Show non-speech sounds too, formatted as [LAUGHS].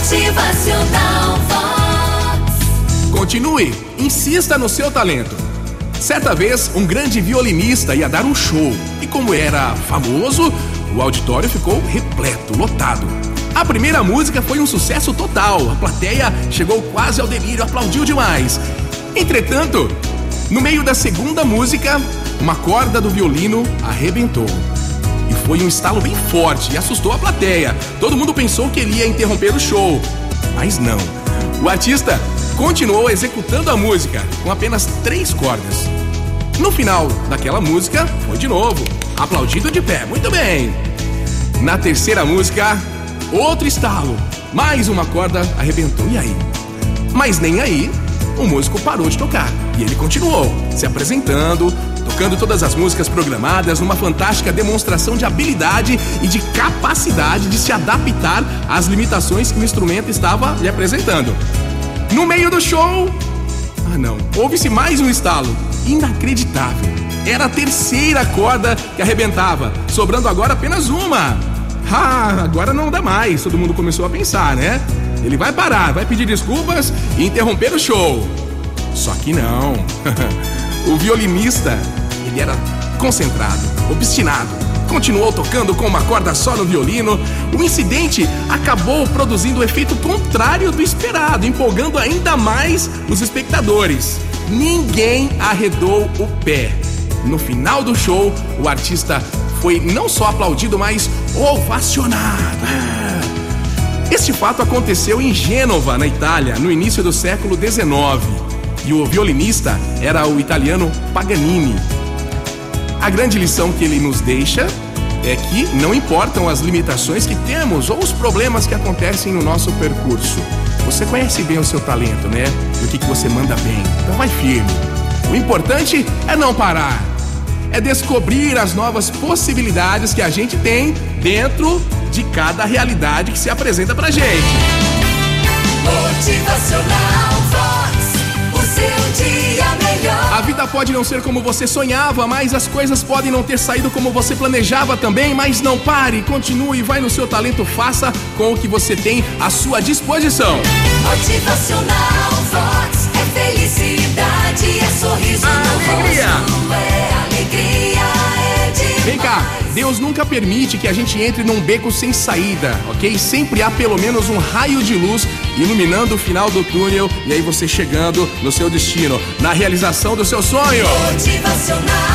Motivacional Vox. Continue, insista no seu talento. Certa vez, um grande violinista ia dar um show e, como era famoso, o auditório ficou repleto, lotado. A primeira música foi um sucesso total, a plateia chegou quase ao delírio, aplaudiu demais. Entretanto, no meio da segunda música, uma corda do violino arrebentou. Foi um estalo bem forte e assustou a plateia. Todo mundo pensou que ele ia interromper o show, mas não. O artista continuou executando a música com apenas três cordas. No final daquela música, foi de novo, aplaudido de pé. Muito bem. Na terceira música, outro estalo. Mais uma corda arrebentou. E aí? Mas nem aí, o músico parou de tocar. E ele continuou se apresentando, tocando todas as músicas programadas numa fantástica demonstração de habilidade e de capacidade de se adaptar às limitações que o instrumento estava lhe apresentando. No meio do show, ah não, houve-se mais um estalo inacreditável. Era a terceira corda que arrebentava, sobrando agora apenas uma. Ah, agora não dá mais. Todo mundo começou a pensar, né? Ele vai parar, vai pedir desculpas e interromper o show. Só que não. [LAUGHS] o violinista, ele era concentrado, obstinado. Continuou tocando com uma corda só no violino. O incidente acabou produzindo o efeito contrário do esperado, empolgando ainda mais os espectadores. Ninguém arredou o pé. No final do show, o artista foi não só aplaudido, mas ovacionado. Este fato aconteceu em Gênova, na Itália, no início do século XIX. E o violinista era o italiano Paganini. A grande lição que ele nos deixa é que não importam as limitações que temos ou os problemas que acontecem no nosso percurso. Você conhece bem o seu talento, né? E o que, que você manda bem. Então vai firme. O importante é não parar. É descobrir as novas possibilidades que a gente tem dentro de cada realidade que se apresenta pra gente. Motivacional pode não ser como você sonhava, mas as coisas podem não ter saído como você planejava também. Mas não pare, continue, vai no seu talento, faça com o que você tem à sua disposição. Motivacional Vox. É felicidade, é sorriso no Alegria. rosto. É alegria, é demais. Vem cá, Deus nunca permite que a gente entre num beco sem saída, ok? Sempre há pelo menos um raio de luz iluminando o final do túnel e aí você chegando no seu destino, na realização do seu sonho. Motivacional.